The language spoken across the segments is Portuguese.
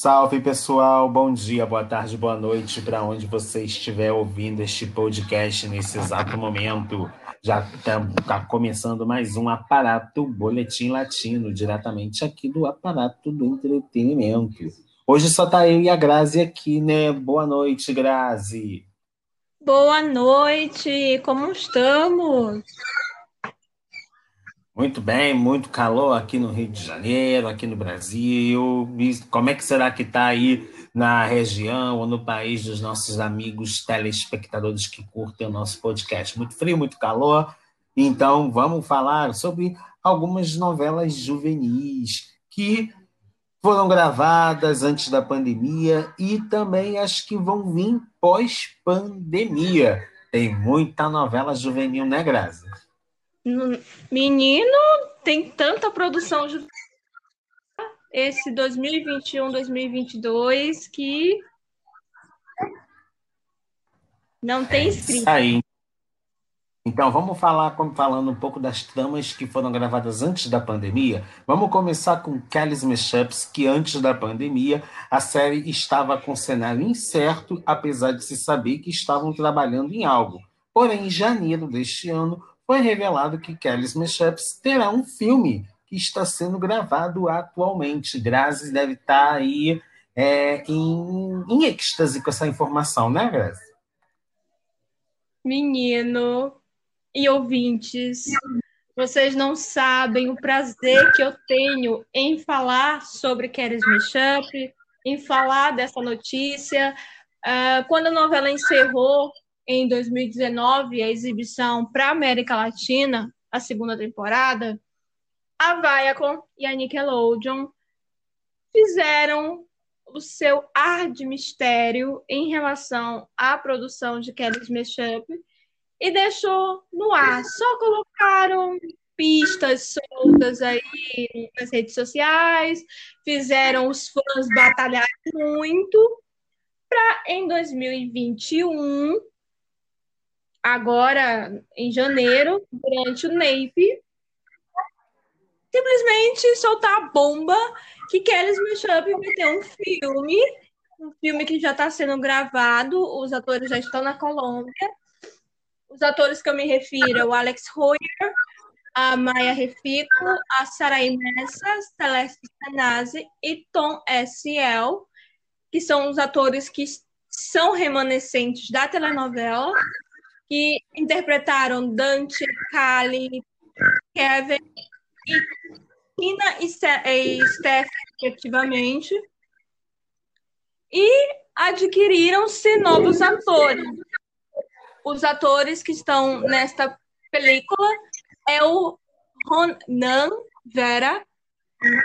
Salve pessoal, bom dia, boa tarde, boa noite, para onde você estiver ouvindo este podcast nesse exato momento. Já está tá começando mais um Aparato Boletim Latino, diretamente aqui do Aparato do Entretenimento. Hoje só tá eu e a Grazi aqui, né? Boa noite, Grazi. Boa noite, como estamos? Muito bem, muito calor aqui no Rio de Janeiro, aqui no Brasil. como é que será que está aí na região ou no país dos nossos amigos telespectadores que curtem o nosso podcast? Muito frio, muito calor. Então, vamos falar sobre algumas novelas juvenis que foram gravadas antes da pandemia e também as que vão vir pós-pandemia. Tem muita novela juvenil, né, Grazi? Menino, tem tanta produção de esse 2021, 2022 que não tem é escrito. Aí. Então, vamos falar falando um pouco das tramas que foram gravadas antes da pandemia. Vamos começar com Kelly's Mashups, que antes da pandemia a série estava com cenário incerto, apesar de se saber que estavam trabalhando em algo. Porém, em janeiro deste ano, foi revelado que Kelly's Mashups terá um filme que está sendo gravado atualmente. Grazi deve estar aí é, em, em êxtase com essa informação, né, Grazi? Menino e ouvintes, vocês não sabem o prazer que eu tenho em falar sobre Kelly's Mashup, em falar dessa notícia. Uh, quando a novela encerrou, em 2019 a exibição para América Latina, a segunda temporada, a Viacom e a Nickelodeon fizeram o seu ar de mistério em relação à produção de Kelly's Mashup e deixou no ar. Só colocaram pistas soltas aí nas redes sociais, fizeram os fãs batalhar muito para em 2021 agora em janeiro, durante o NAPE, simplesmente soltar a bomba que Kelly's Mashup vai ter um filme, um filme que já está sendo gravado, os atores já estão na Colômbia. Os atores que eu me refiro, o Alex Royer, a Maya Refico, a Sarai Messa, Celeste Sanazzi e Tom S.L., que são os atores que são remanescentes da telenovela que interpretaram Dante, Kali, Kevin e Tina e Steph, respectivamente, e adquiriram-se novos atores. Os atores que estão nesta película é o Ronan Vera,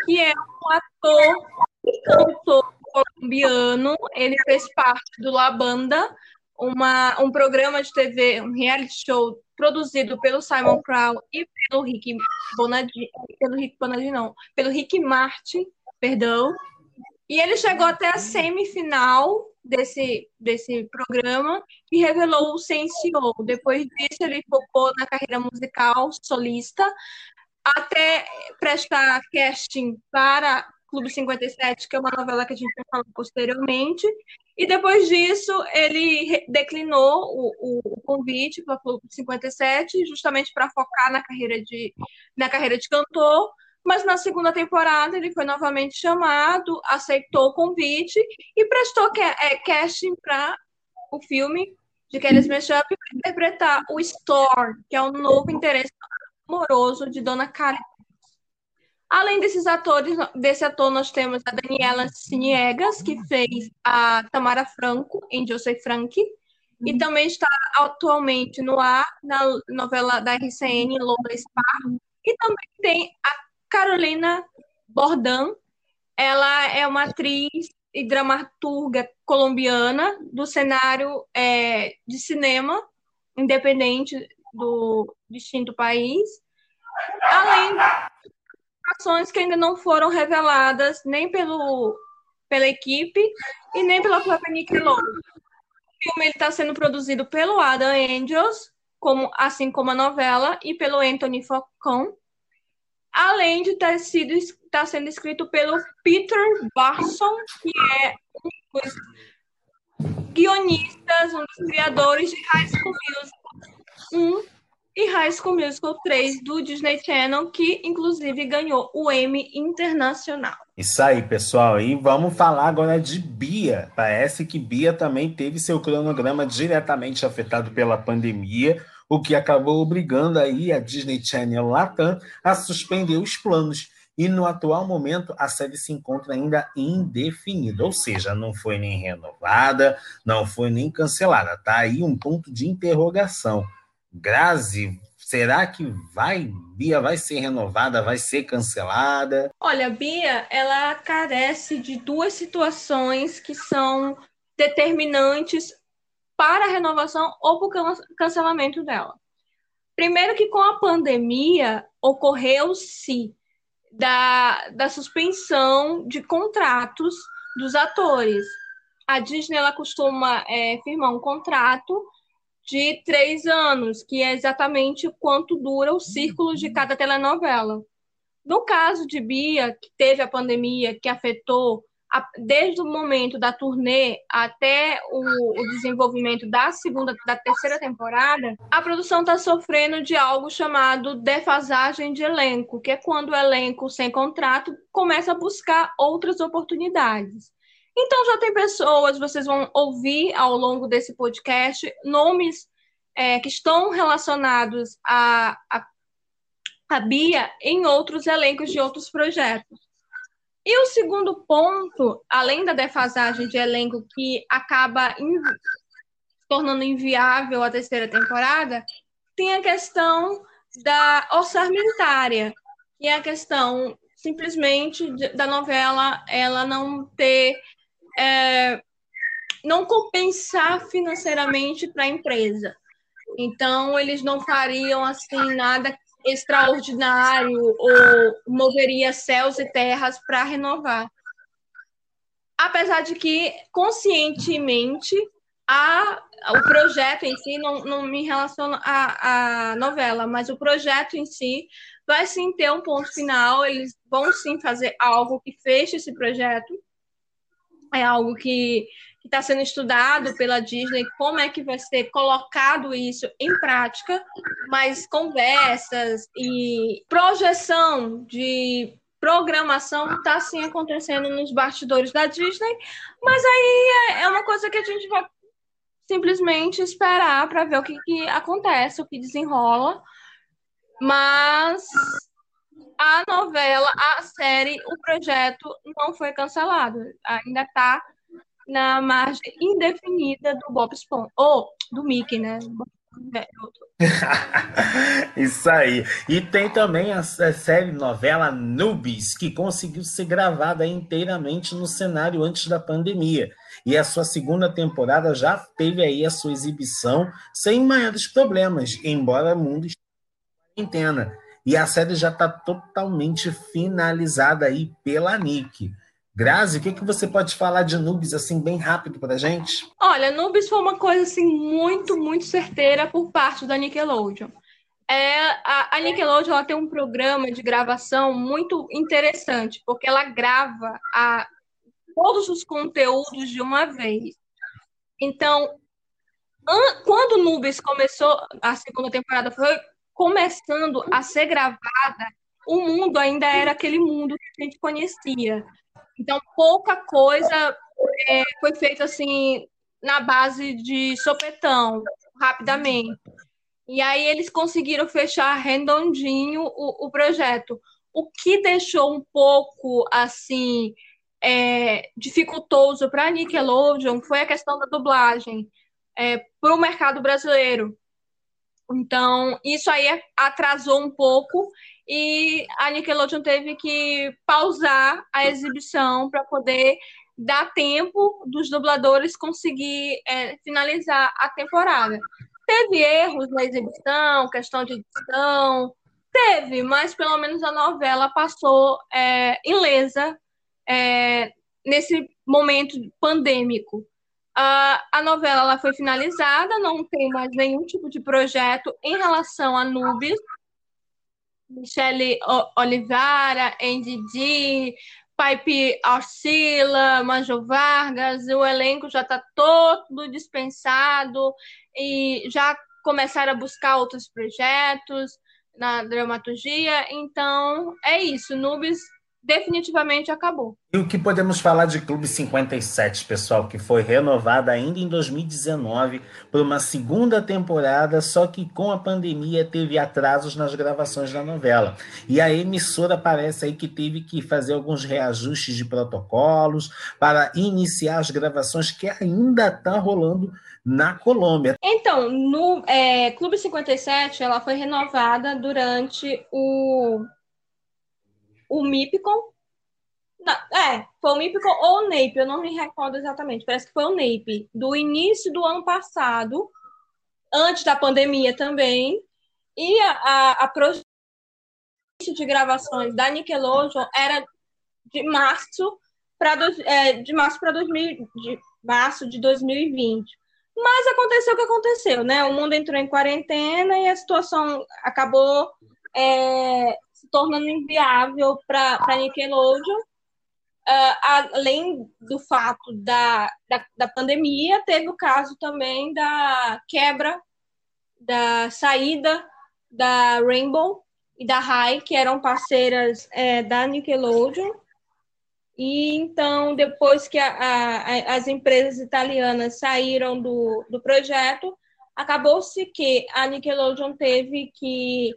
que é um ator e cantor colombiano. Ele fez parte do La Banda, uma, um programa de TV, um reality show produzido pelo Simon Crow e pelo Rick Bonadini, pelo Rick Bonadini não, pelo Rick Martin, perdão. E ele chegou até a semifinal desse, desse programa e revelou o Sensio. Depois disso, ele focou na carreira musical solista, até prestar casting para Clube 57, que é uma novela que a gente vai falar posteriormente. E depois disso, ele declinou o, o convite para o Clube 57, justamente para focar na carreira, de, na carreira de cantor. Mas na segunda temporada ele foi novamente chamado, aceitou o convite e prestou é, casting para o filme de Kelly's Mashup interpretar o Store, que é o novo interesse amoroso de Dona Kali Além desses atores, desse ator, nós temos a Daniela Ciniegas, que fez a Tamara Franco em José Frank, e uhum. também está atualmente no ar na novela da RCN Lola Spa. E também tem a Carolina Bordan, ela é uma atriz e dramaturga colombiana do cenário é, de cinema independente do distinto país. Além ações que ainda não foram reveladas nem pelo, pela equipe e nem pela própria Nickelodeon. O filme está sendo produzido pelo Adam Angels, como, assim como a novela, e pelo Anthony Falcon, além de ter sido está sendo escrito pelo Peter Barson, que é um dos guionistas, um dos criadores de High School Musical 1 e High School Musical 3 do Disney Channel, que inclusive ganhou o Emmy Internacional. Isso aí, pessoal. E vamos falar agora de Bia. Parece que Bia também teve seu cronograma diretamente afetado pela pandemia, o que acabou obrigando aí a Disney Channel Latam a suspender os planos. E no atual momento a série se encontra ainda indefinida, ou seja, não foi nem renovada, não foi nem cancelada. Tá aí um ponto de interrogação. Grazi, será que vai, Bia vai ser renovada, vai ser cancelada? Olha, Bia, ela carece de duas situações que são determinantes para a renovação ou para o cancelamento dela. Primeiro que com a pandemia ocorreu-se da, da suspensão de contratos dos atores. A Disney ela costuma é, firmar um contrato de três anos, que é exatamente quanto dura o círculo de cada telenovela. No caso de Bia, que teve a pandemia que afetou a, desde o momento da turnê até o, o, desenvolvimento da segunda, da terceira temporada, a produção está sofrendo de algo chamado defasagem de elenco, que é quando o elenco sem contrato começa a buscar outras oportunidades. Então já tem pessoas, vocês vão ouvir ao longo desse podcast, nomes é, que estão relacionados a, a, a Bia em outros elencos de outros projetos. E o segundo ponto, além da defasagem de elenco que acaba tornando inviável a terceira temporada, tem a questão da orçamentária, que é a questão simplesmente da novela ela não ter é, não compensar financeiramente para a empresa. Então, eles não fariam assim nada extraordinário ou moveria céus e terras para renovar. Apesar de que, conscientemente, a, o projeto em si, não, não me relaciona à, à novela, mas o projeto em si vai sim ter um ponto final, eles vão sim fazer algo que feche esse projeto, é algo que está sendo estudado pela Disney, como é que vai ser colocado isso em prática, mas conversas e projeção de programação está sim acontecendo nos bastidores da Disney, mas aí é, é uma coisa que a gente vai simplesmente esperar para ver o que, que acontece, o que desenrola. Mas a novela, a série, o projeto não foi cancelado. Ainda está na margem indefinida do Bob Esponja. Ou do Mickey, né? Isso aí. E tem também a série novela Nubes, que conseguiu ser gravada inteiramente no cenário antes da pandemia. E a sua segunda temporada já teve aí a sua exibição sem maiores problemas, embora o mundo esteja em quarentena. E a série já está totalmente finalizada aí pela Nick. Grazi, o que, que você pode falar de Nubes assim bem rápido para gente? Olha, Nubes foi uma coisa assim muito, muito certeira por parte da Nickelodeon. É, a, a Nickelodeon ela tem um programa de gravação muito interessante, porque ela grava a, todos os conteúdos de uma vez. Então, an, quando Nubes começou, a segunda temporada foi começando a ser gravada, o mundo ainda era aquele mundo que a gente conhecia. Então, pouca coisa é, foi feita assim na base de sopetão, rapidamente. E aí eles conseguiram fechar redondinho o, o projeto. O que deixou um pouco assim é, dificultoso para a Nickelodeon foi a questão da dublagem é, para o mercado brasileiro. Então, isso aí atrasou um pouco e a Nickelodeon teve que pausar a exibição para poder dar tempo dos dubladores conseguir é, finalizar a temporada. Teve erros na exibição, questão de edição, teve, mas pelo menos a novela passou é, ilesa é, nesse momento pandêmico. A, a novela ela foi finalizada, não tem mais nenhum tipo de projeto em relação a Nubes, Michele Oliveira, NDD, Pipe Arcila, Manjo Vargas, o elenco já está todo dispensado e já começaram a buscar outros projetos na dramaturgia. Então, é isso. Nubes definitivamente acabou. E o que podemos falar de Clube 57, pessoal, que foi renovada ainda em 2019 por uma segunda temporada, só que com a pandemia teve atrasos nas gravações da novela. E a emissora parece aí que teve que fazer alguns reajustes de protocolos para iniciar as gravações que ainda estão tá rolando na Colômbia. Então, no é, Clube 57, ela foi renovada durante o o MIPCOM. Não, é, foi o MIPCOM ou o NAPE, eu não me recordo exatamente, parece que foi o NAPE, do início do ano passado, antes da pandemia também, e a, a, a projeto de gravações da Nickelodeon era de março para é, de março para de março de 2020. Mas aconteceu o que aconteceu, né? O mundo entrou em quarentena e a situação acabou é, tornando inviável para Nickelodeon, uh, além do fato da, da, da, pandemia, teve o caso também da quebra, da saída da Rainbow e da Rai, que eram parceiras é, da Nickelodeon. E então, depois que a, a, as empresas italianas saíram do, do projeto, acabou-se que a Nickelodeon teve que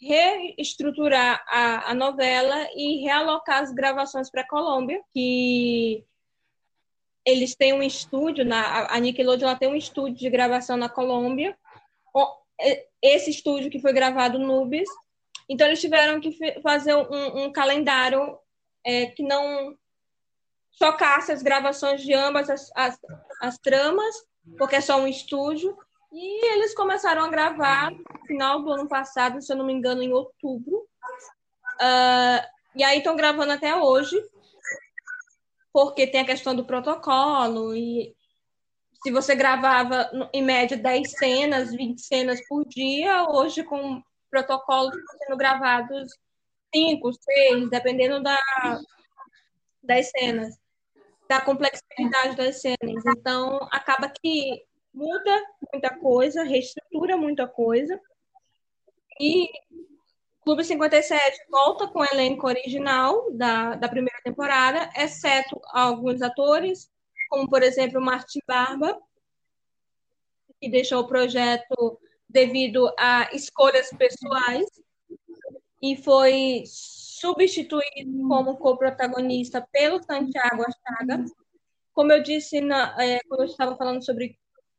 reestruturar a, a novela e realocar as gravações para a Colômbia, que eles têm um estúdio, na, a Nickelodeon tem um estúdio de gravação na Colômbia, esse estúdio que foi gravado Nubes, então eles tiveram que fazer um, um calendário é, que não chocasse as gravações de ambas as, as, as tramas, porque é só um estúdio, e eles começaram a gravar no final do ano passado, se eu não me engano, em outubro. Uh, e aí estão gravando até hoje, porque tem a questão do protocolo. E se você gravava, em média, 10 cenas, 20 cenas por dia, hoje, com protocolos sendo gravados 5, 6, dependendo da, das cenas, da complexidade das cenas. Então, acaba que muda muita coisa, reestrutura muita coisa. E Clube 57 volta com o elenco original da, da primeira temporada, exceto alguns atores, como, por exemplo, Martin Barba, que deixou o projeto devido a escolhas pessoais e foi substituído como co-protagonista pelo Santiago Achaga. Como eu disse na, é, quando eu estava falando sobre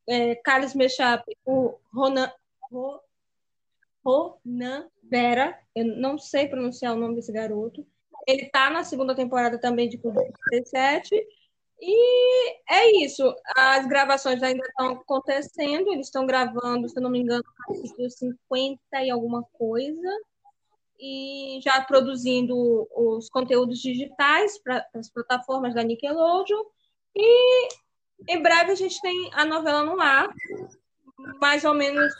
é, Carlos Mechap, o Ronan, Ronan Vera, eu não sei pronunciar o nome desse garoto. Ele está na segunda temporada também de Clube 37. E é isso. As gravações ainda estão acontecendo. Eles estão gravando, se eu não me engano, capítulo 50 e alguma coisa. E já produzindo os conteúdos digitais para as plataformas da Nickelodeon. E em breve a gente tem a novela no ar, mais ou menos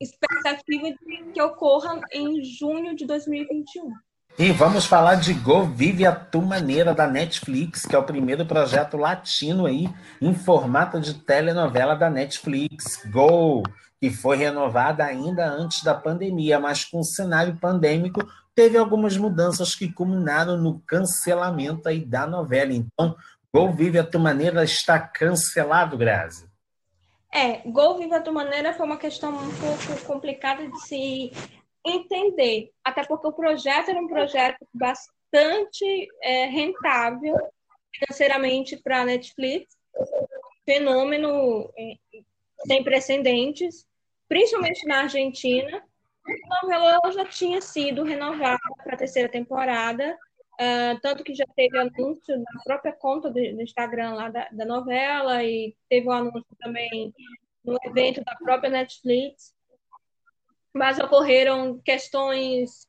expectativa de que ocorra em junho de 2021. E vamos falar de Go Vive a Tu Maneira da Netflix, que é o primeiro projeto latino aí em formato de telenovela da Netflix. Go, que foi renovada ainda antes da pandemia, mas com o cenário pandêmico teve algumas mudanças que culminaram no cancelamento aí da novela. Então, Gol Vive a Tua Maneira está cancelado, Grazi. É, Gol Vive a Tua Maneira foi uma questão um pouco complicada de se entender, até porque o projeto era um projeto bastante é, rentável financeiramente para a Netflix, fenômeno é, sem precedentes, principalmente na Argentina. A novela já tinha sido renovada para a terceira temporada, Uh, tanto que já teve anúncio na própria conta do, do Instagram lá da, da, novela e teve um anúncio também no evento da própria Netflix. Mas ocorreram questões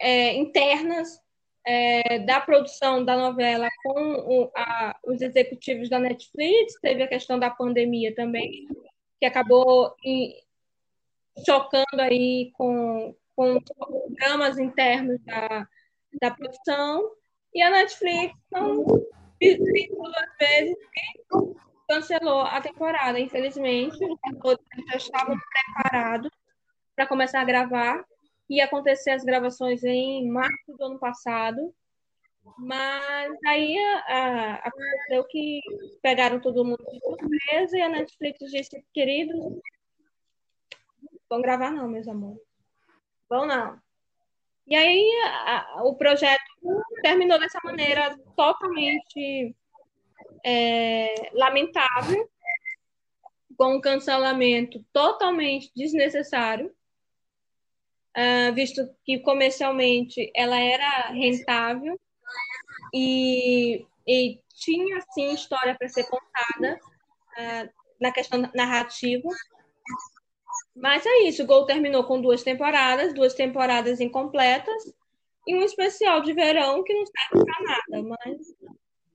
é, internas é, da produção da novela com o, a, os executivos da Netflix, teve a questão da pandemia também, que acabou em, chocando aí com, com dramas internos da, da produção, e a Netflix não duas vezes cancelou a temporada, infelizmente. Os já estavam preparados para começar a gravar. Ia acontecer as gravações em março do ano passado. Mas aí a, aconteceu que pegaram todo mundo de surpresa e a Netflix disse, queridos, vão gravar não, meus amores. Vão não. E aí a, o projeto terminou dessa maneira totalmente é, lamentável, com um cancelamento totalmente desnecessário, uh, visto que comercialmente ela era rentável e, e tinha sim história para ser contada uh, na questão narrativa. Mas é isso, o Gol terminou com duas temporadas, duas temporadas incompletas e um especial de verão que não serve para nada, mas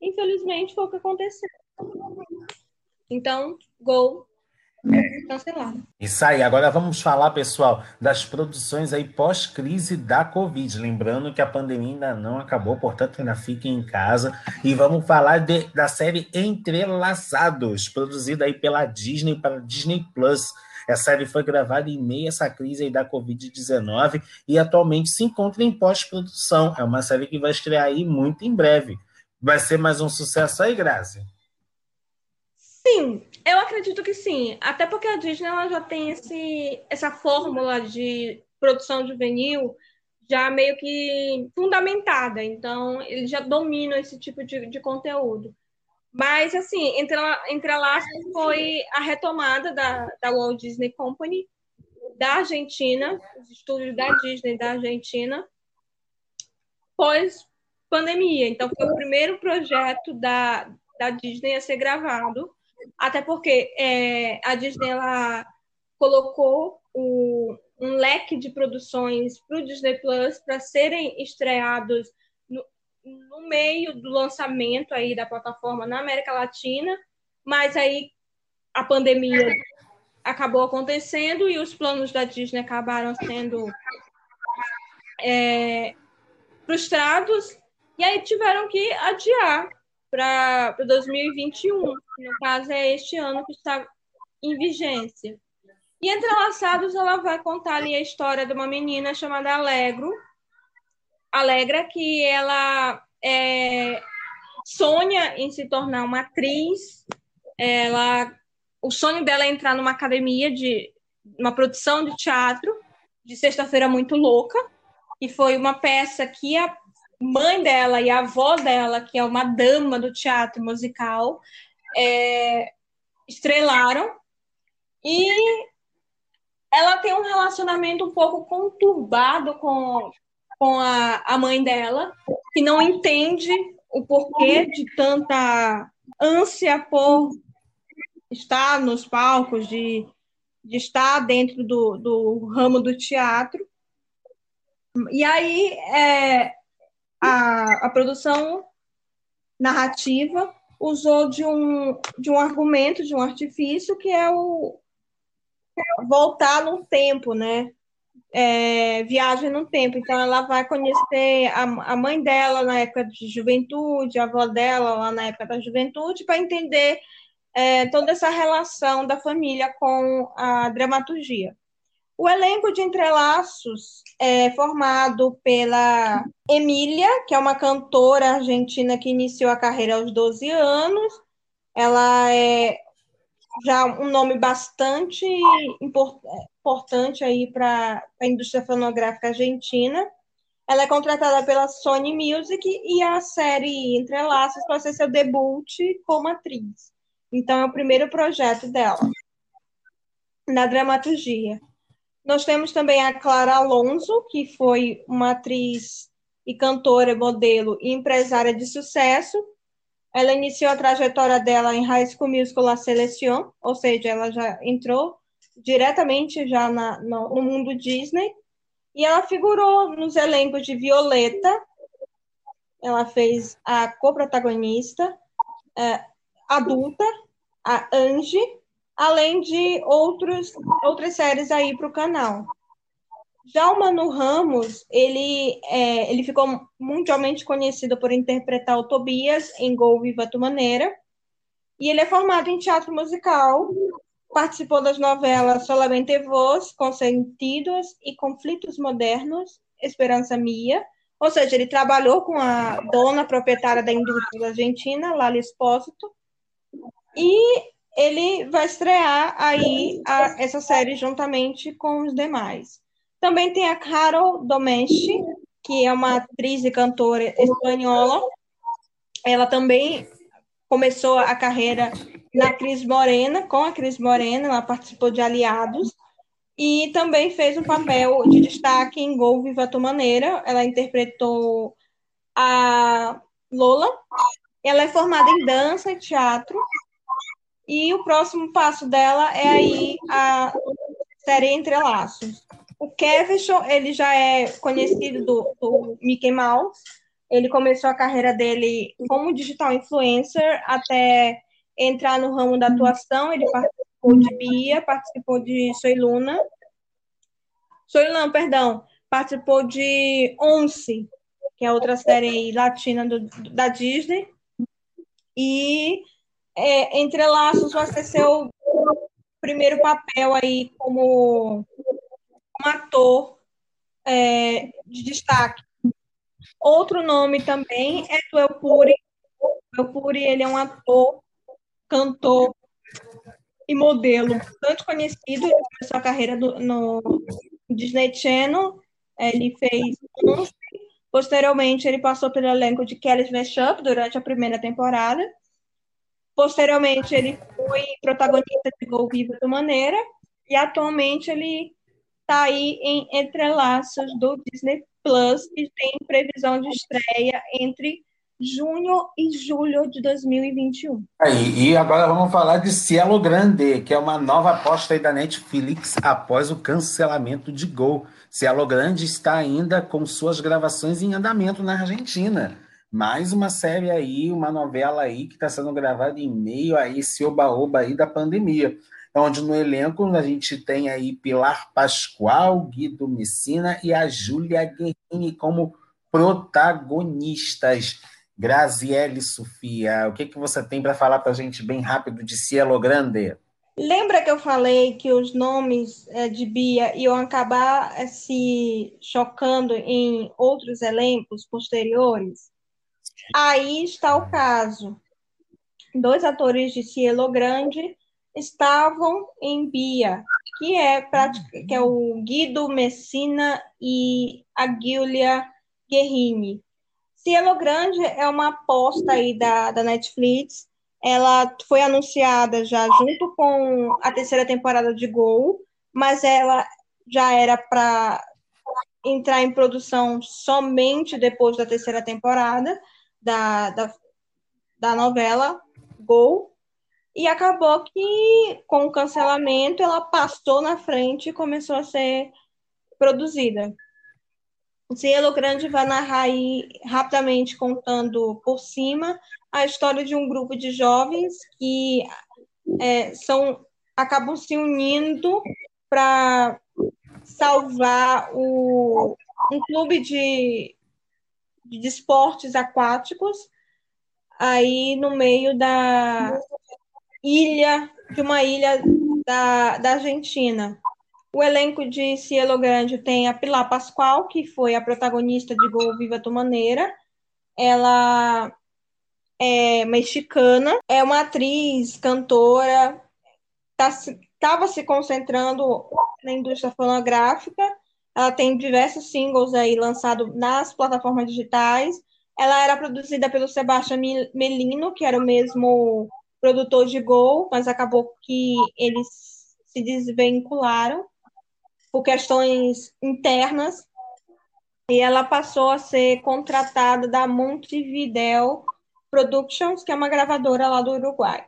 infelizmente foi o que aconteceu. Então, Gol cancelado. Isso aí, agora vamos falar, pessoal, das produções aí pós-crise da Covid. Lembrando que a pandemia ainda não acabou, portanto, ainda fiquem em casa. E vamos falar de, da série Entrelaçados, produzida aí pela Disney para Disney Plus. A série foi gravada em meio a essa crise aí da Covid-19 e atualmente se encontra em pós-produção. É uma série que vai estrear aí muito em breve. Vai ser mais um sucesso aí, Grazi? Sim, eu acredito que sim. Até porque a Disney ela já tem esse, essa fórmula de produção juvenil já meio que fundamentada. Então, eles já dominam esse tipo de, de conteúdo. Mas, assim, entre, laços foi a retomada da, da Walt Disney Company da Argentina, os estúdios da Disney da Argentina, pós pandemia. Então, foi o primeiro projeto da, da Disney a ser gravado, até porque é, a Disney ela colocou o, um leque de produções para o Disney Plus para serem estreados no meio do lançamento aí da plataforma na América Latina, mas aí a pandemia acabou acontecendo e os planos da Disney acabaram sendo é, frustrados e aí tiveram que adiar para 2021, que no caso é este ano que está em vigência. E Entrelaçados, ela vai contar ali a história de uma menina chamada Alegro, alegra que ela é, sonha em se tornar uma atriz. Ela, o sonho dela é entrar numa academia de uma produção de teatro de Sexta-feira Muito Louca, e foi uma peça que a mãe dela e a avó dela, que é uma dama do teatro musical, é, estrelaram. E ela tem um relacionamento um pouco conturbado com, com a, a mãe dela, que não entende o porquê de tanta ânsia por estar nos palcos, de, de estar dentro do, do ramo do teatro. E aí é, a, a produção narrativa usou de um, de um argumento, de um artifício, que é o voltar no tempo, né? É, viagem no tempo. Então, ela vai conhecer a, a mãe dela na época de juventude, a avó dela lá na época da juventude, para entender é, toda essa relação da família com a dramaturgia. O elenco de Entrelaços é formado pela Emília, que é uma cantora argentina que iniciou a carreira aos 12 anos. Ela é já um nome bastante importante aí para a indústria fonográfica argentina. Ela é contratada pela Sony Music e a série Entrelaços para ser seu debut como atriz. Então, é o primeiro projeto dela na dramaturgia. Nós temos também a Clara Alonso, que foi uma atriz e cantora, modelo e empresária de sucesso, ela iniciou a trajetória dela em High School Musical La Selection, ou seja, ela já entrou diretamente já na, no, no mundo Disney, e ela figurou nos elencos de Violeta, ela fez a co-protagonista, é, adulta, a Angie, além de outros, outras séries aí para o canal. Já o Manu Ramos, ele, é, ele ficou mundialmente conhecido por interpretar o Tobias em Gol Viva Tu Maneira, e ele é formado em teatro musical, participou das novelas Solamente Vos, Consentidos e Conflitos Modernos, Esperança Mia, ou seja, ele trabalhou com a dona proprietária da indústria da Argentina, Lali Espósito, e ele vai estrear aí a, essa série juntamente com os demais. Também tem a Carol Domesci, que é uma atriz e cantora espanhola. Ela também começou a carreira na Cris Morena, com a Cris Morena, ela participou de Aliados, e também fez um papel de destaque em Gol Viva Tua Maneira. Ela interpretou a Lola. Ela é formada em dança e teatro. E o próximo passo dela é aí a série Entrelaços. O Kevin, ele já é conhecido do, do Mickey Mouse. Ele começou a carreira dele como digital influencer até entrar no ramo da atuação. Ele participou de Bia, participou de Soy Luna. Soy Luna, perdão. Participou de Once, que é outra série latina do, da Disney. E é, Entrelaços vai ser seu primeiro papel aí como um ator é, de destaque. Outro nome também é do El Puri. O El Puri, ele é um ator, cantor e modelo bastante conhecido. Ele começou a carreira do, no Disney Channel. Ele fez Posteriormente, ele passou pelo elenco de Kelly's Mashup durante a primeira temporada. Posteriormente, ele foi protagonista de Gol Vivo do Maneira. E atualmente ele está aí em Entrelaços do Disney Plus, que tem previsão de estreia entre junho e julho de 2021. Aí, e agora vamos falar de Cielo Grande, que é uma nova aposta da Netflix após o cancelamento de Gol. Cielo Grande está ainda com suas gravações em andamento na Argentina. Mais uma série aí, uma novela aí que está sendo gravada em meio a esse oba-oba aí da pandemia onde no elenco a gente tem aí Pilar Pascoal, Guido Messina e a Júlia Guerrini como protagonistas. Graziele Sofia, o que, que você tem para falar para a gente bem rápido de Cielo Grande? Lembra que eu falei que os nomes é, de Bia iam acabar é, se chocando em outros elencos posteriores? Aí está o caso. Dois atores de Cielo Grande estavam em Bia, que é, que é o Guido Messina e a Giulia Guerrini. Cielo Grande é uma aposta aí da, da Netflix. Ela foi anunciada já junto com a terceira temporada de Gol, mas ela já era para entrar em produção somente depois da terceira temporada da, da, da novela Gol. E acabou que, com o cancelamento, ela passou na frente e começou a ser produzida. O Cielo Grande vai narrar aí, rapidamente, contando por cima, a história de um grupo de jovens que é, são, acabam se unindo para salvar o, um clube de, de esportes aquáticos aí no meio da ilha, de uma ilha da, da Argentina. O elenco de Cielo Grande tem a Pilar Pascoal, que foi a protagonista de Gol Viva Tu Maneira. Ela é mexicana, é uma atriz, cantora, estava tá, se concentrando na indústria fonográfica. Ela tem diversos singles aí lançados nas plataformas digitais. Ela era produzida pelo Sebastião Melino, que era o mesmo produtor de Gol, mas acabou que eles se desvincularam por questões internas. E ela passou a ser contratada da Montevideo Productions, que é uma gravadora lá do Uruguai.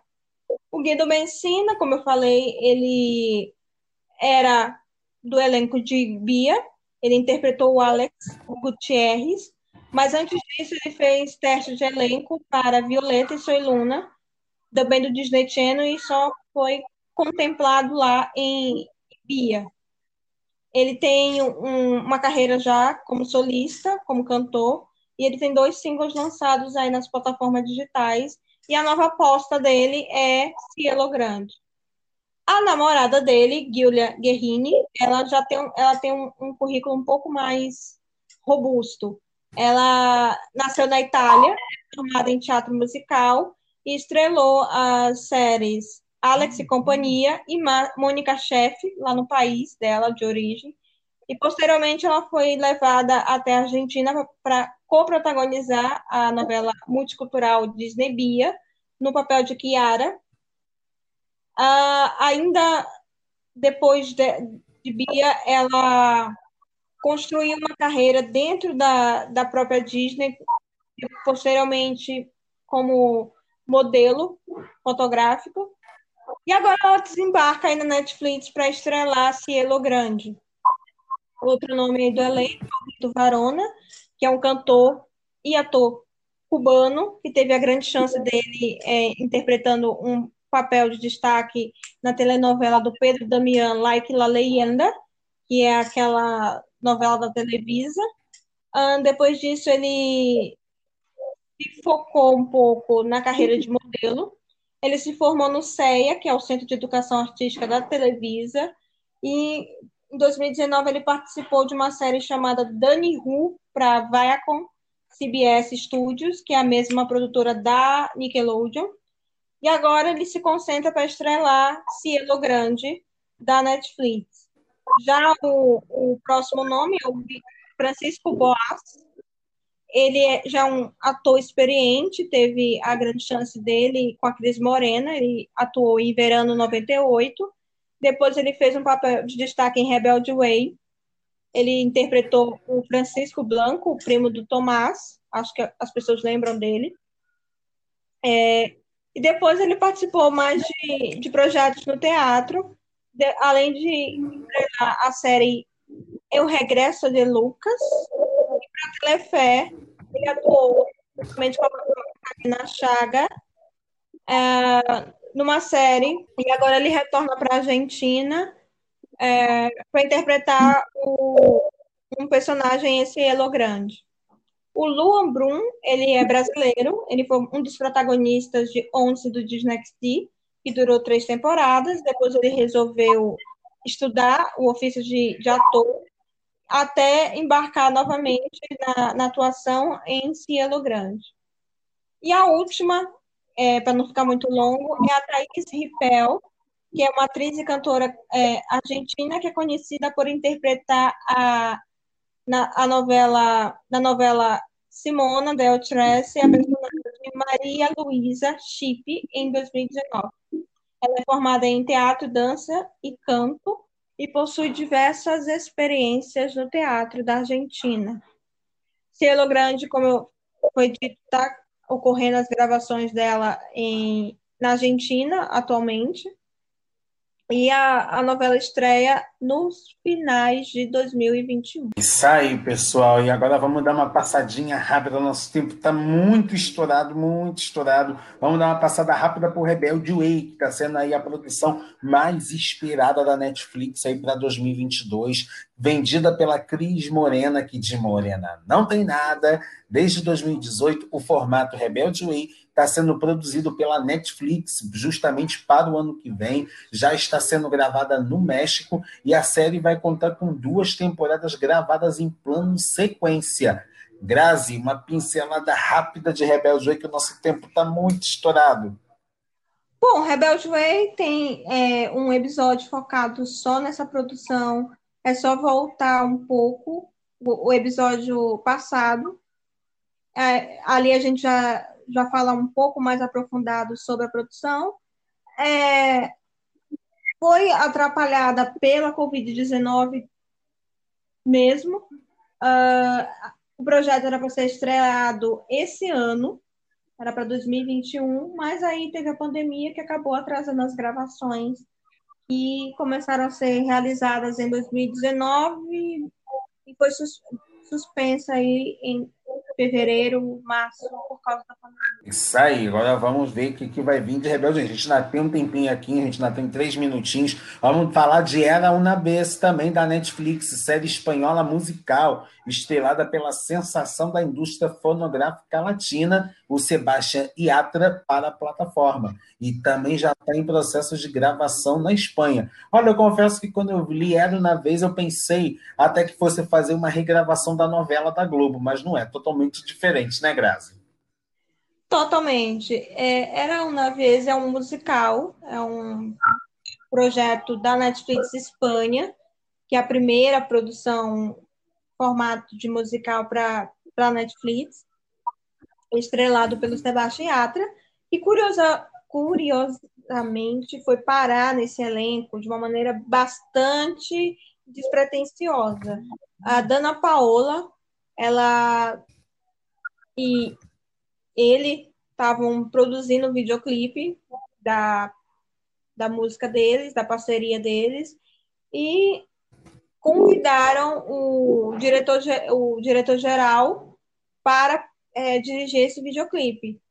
O Guido Benzina, como eu falei, ele era do elenco de Bia, ele interpretou o Alex Gutierrez, mas antes disso ele fez teste de elenco para Violeta e Soy Luna, também do Disney Channel e só foi contemplado lá em Bia. Ele tem um, uma carreira já como solista, como cantor, e ele tem dois singles lançados aí nas plataformas digitais, e a nova aposta dele é Cielo Grande. A namorada dele, Giulia Guerrini, ela já tem, ela tem um, um currículo um pouco mais robusto. Ela nasceu na Itália, formada em teatro musical, e estrelou as séries Alex e Companhia e Mônica Chefe, lá no país dela, de origem. E posteriormente ela foi levada até a Argentina para co-protagonizar a novela multicultural Disney Bia, no papel de Kiara, Uh, ainda depois de, de, Bia, ela construiu uma carreira dentro da, da própria Disney, posteriormente como modelo fotográfico. E agora ela desembarca aí na Netflix para estrelar Cielo Grande. Outro nome do elenco, do Varona, que é um cantor e ator cubano, que teve a grande chance dele é, interpretando um papel de destaque na telenovela do Pedro Damián, Like La Leyenda, que é aquela novela da Televisa. Um, depois disso, ele se focou um pouco na carreira de modelo. Ele se formou no CEA, que é o Centro de Educação Artística da Televisa, e em 2019 ele participou de uma série chamada Dani Who para Viacom CBS Studios, que é a mesma produtora da Nickelodeon. E agora ele se concentra para estrelar Cielo Grande, da Netflix. Já o, o próximo nome é o Francisco Boas. Ele é já um ator experiente, teve a grande chance dele com a Cris Morena, ele atuou em Verano 98. Depois ele fez um papel de destaque em Rebelde Way. Ele interpretou o Francisco Blanco, o primo do Tomás, acho que as pessoas lembram dele. É, e depois ele participou mais de, de projetos no teatro, de, além de a série Eu Regresso de Lucas, Telefé, ele atuou principalmente com a Chaga, é, numa série, e agora ele retorna para a Argentina é, para interpretar o, um personagem, esse Elo Grande. O Luan Brum, ele é brasileiro, ele foi um dos protagonistas de Onze do Disney que durou três temporadas. Depois ele resolveu estudar o ofício de, de ator até embarcar novamente na, na, atuação em Cielo Grande. E a última, é, para não ficar muito longo, é a Thaís Ripel, que é uma atriz e cantora é, argentina que é conhecida por interpretar a, na, a novela, na novela Simona Del Trece, a personagem Maria Luísa Chip, em 2019. Ela é formada em teatro, dança e canto e possui diversas experiências no teatro da Argentina. Cielo Grande, como foi dito, está ocorrendo as gravações dela em, na Argentina atualmente. E a, a novela estreia nos finais de 2021. Isso aí, pessoal. E agora vamos dar uma passadinha rápida. Nosso tempo está muito estourado, muito estourado. Vamos dar uma passada rápida por Rebelde Way, que está sendo aí a produção mais esperada da Netflix aí para 2022. Vendida pela Cris Morena, que de Morena não tem nada. Desde 2018, o formato Rebelde Way está sendo produzido pela Netflix justamente para o ano que vem. Já está sendo gravada no México e a série vai contar com duas temporadas gravadas em plano sequência. Grazi, uma pincelada rápida de Rebelde Way, que o nosso tempo está muito estourado. Bom, Rebelde Way tem é, um episódio focado só nessa produção. É só voltar um pouco o, o episódio passado. É, ali a gente já já falar um pouco mais aprofundado sobre a produção. É, foi atrapalhada pela Covid-19 mesmo. Uh, o projeto era para ser estreado esse ano, era para 2021, mas aí teve a pandemia que acabou atrasando as gravações que começaram a ser realizadas em 2019 e foi sus suspensa aí em fevereiro, março, por causa da pandemia. Isso aí, agora vamos ver o que, que vai vir de Rebelde. A gente ainda tem um tempinho aqui, a gente ainda tem três minutinhos. Vamos falar de Era Una Vez também da Netflix, série espanhola musical, estrelada pela sensação da indústria fonográfica latina, o Sebastián Yatra, para a plataforma. E também já está em processo de gravação na Espanha. Olha, eu confesso que quando eu li Era Una Vez, eu pensei até que fosse fazer uma regravação da novela da Globo, mas não é, totalmente diferente, né, Grazi? Totalmente. É, Era Uma Vez é um musical, é um projeto da Netflix Espanha, que é a primeira produção formato de musical para a Netflix, estrelado pelo Sebastião Yatra, e curiosa, curiosamente foi parar nesse elenco de uma maneira bastante despretensiosa. A Dana Paola, ela e ele estavam produzindo o um videoclipe da, da música deles, da parceria deles, e convidaram o diretor, o diretor geral para é, dirigir esse videoclipe.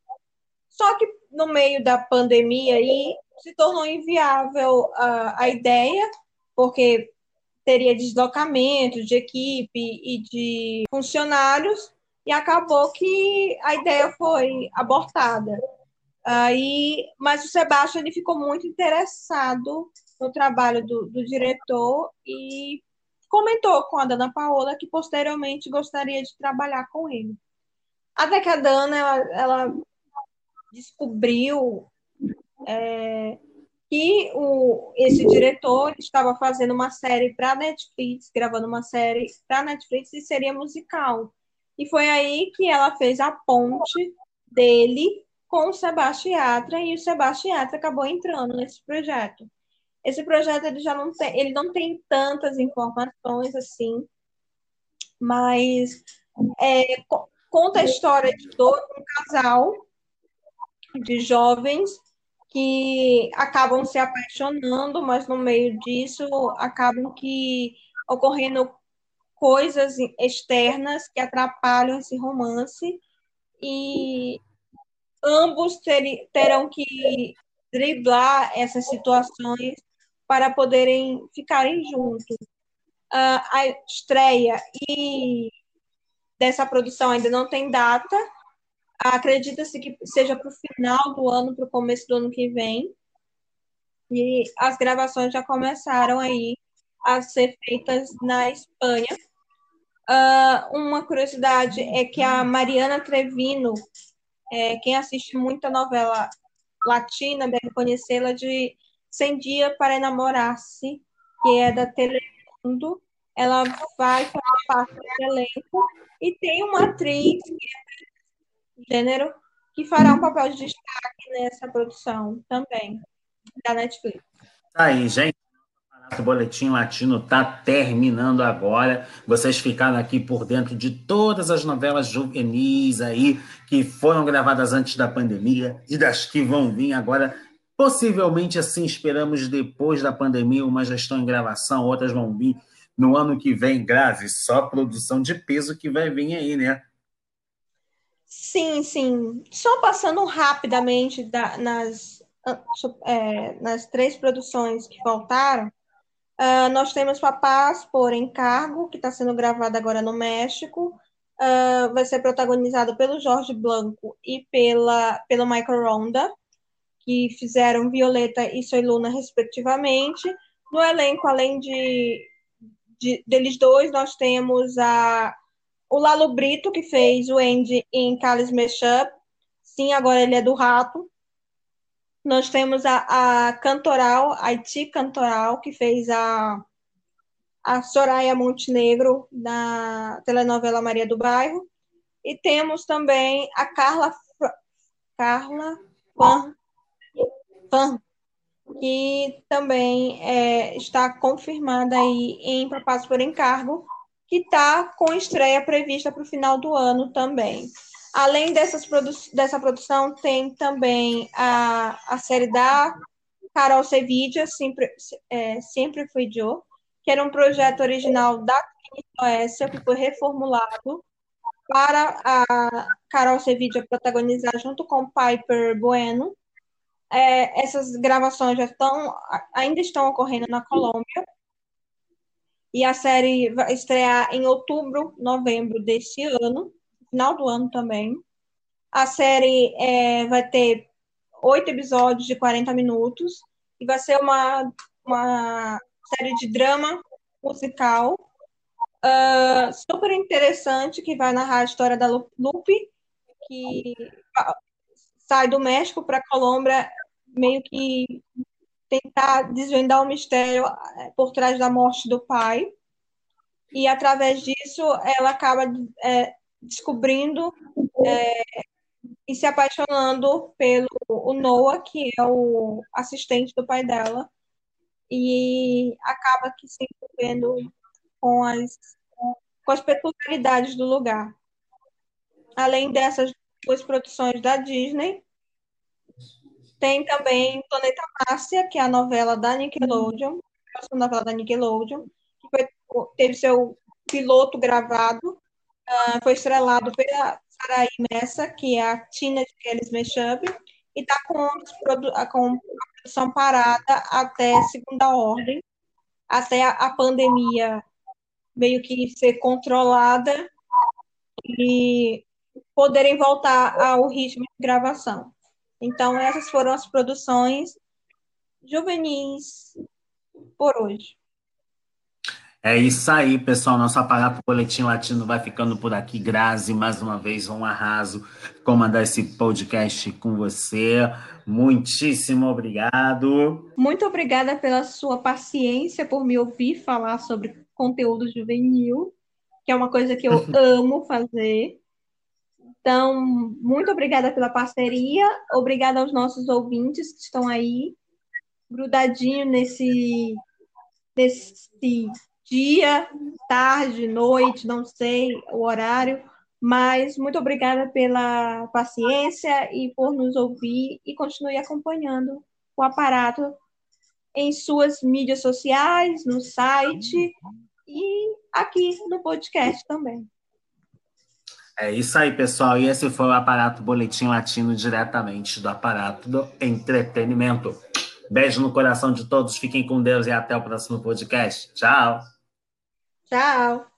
Só que no meio da pandemia aí se tornou inviável a, a ideia, porque teria deslocamento de equipe e de funcionários, e acabou que a ideia foi abortada. Aí, mas o Sebastião ele ficou muito interessado no trabalho do, do diretor e comentou com a Dana Paola que posteriormente gostaria de trabalhar com ele. Até que a Dana ela, ela descobriu é, que o, esse diretor estava fazendo uma série para Netflix, gravando uma série para Netflix e seria musical. E foi aí que ela fez a ponte dele com o Sebastião Yatra e o Sebastião Yatra acabou entrando nesse projeto. Esse projeto ele já não tem, ele não tem tantas informações assim, mas é, conta a história de todo um casal de jovens que acabam se apaixonando, mas no meio disso acabam que ocorrendo coisas externas que atrapalham esse romance e ambos ter, terão que driblar essas situações para poderem ficarem juntos. Uh, a estreia e dessa produção ainda não tem data. Acredita-se que seja para o final do ano, para o começo do ano que vem. E as gravações já começaram aí a ser feitas na Espanha. Uh, uma curiosidade é que a Mariana Trevino, é, quem assiste muita novela latina, deve conhecê-la de Sem Dia para Enamorar-se, que é da Telemundo. Ela vai fazer parte do elenco e tem uma atriz que é gênero que fará um papel de destaque nessa produção também, da Netflix. Tá aí, gente. O Boletim Latino está terminando agora. Vocês ficaram aqui por dentro de todas as novelas juvenis aí que foram gravadas antes da pandemia e das que vão vir agora. Possivelmente, assim, esperamos depois da pandemia, umas já estão em gravação, outras vão vir no ano que vem, grave. Só produção de peso que vai vir aí, né? Sim, sim. Só passando rapidamente da, nas, é, nas três produções que faltaram, Uh, nós temos Papás por Encargo, que está sendo gravado agora no México. Uh, vai ser protagonizado pelo Jorge Blanco e pela, pelo Michael Ronda, que fizeram Violeta e Soy Luna, respectivamente. No elenco, além de, de deles dois, nós temos a, o Lalo Brito, que fez o Andy em Callis Meshup. Sim, agora ele é do Rato. Nós temos a, a Cantoral, Haiti Cantoral, que fez a, a Soraya Montenegro na telenovela Maria do Bairro. E temos também a Carla, Carla Fan que também é, está confirmada aí em Propósito por Encargo, que está com estreia prevista para o final do ano também. Além dessas produ dessa produção, tem também a, a série da Carol Sevilla, Sempre, é, Sempre Fui Joe, que era um projeto original da Suécia, que foi reformulado para a Carol Sevilla protagonizar junto com Piper Bueno. É, essas gravações já estão, ainda estão ocorrendo na Colômbia. E a série vai estrear em outubro, novembro deste ano, final do ano também. A série é, vai ter oito episódios de 40 minutos e vai ser uma, uma série de drama musical uh, super interessante que vai narrar a história da Lupe, que sai do México para a Colômbia meio que tentar desvendar o mistério eh, por trás da morte do pai. E através disso ela acaba é, descobrindo é, e se apaixonando pelo o Noah, que é o assistente do pai dela, e acaba que se envolvendo com as, com as peculiaridades do lugar. Além dessas duas produções da Disney, tem também Planeta Márcia, que é a novela da Nickelodeon, a novela da Nickelodeon, que foi, teve seu piloto gravado, uh, foi estrelado pela Saraí Messa, que é a Tina de Kelly's Mashup, e está com, com a produção parada até segunda ordem, até a, a pandemia meio que ser controlada e poderem voltar ao ritmo de gravação. Então, essas foram as produções juvenis por hoje. É isso aí, pessoal. Nosso aparato Boletim Latino vai ficando por aqui. Grazi, mais uma vez, um arraso comandar esse podcast com você. Muitíssimo obrigado. Muito obrigada pela sua paciência, por me ouvir falar sobre conteúdo juvenil, que é uma coisa que eu amo fazer. Então, muito obrigada pela parceria, obrigada aos nossos ouvintes que estão aí, grudadinho nesse, nesse dia, tarde, noite, não sei o horário, mas muito obrigada pela paciência e por nos ouvir e continue acompanhando o aparato em suas mídias sociais, no site e aqui no podcast também. É isso aí, pessoal. E esse foi o Aparato Boletim Latino, diretamente do Aparato do Entretenimento. Beijo no coração de todos, fiquem com Deus e até o próximo podcast. Tchau! Tchau!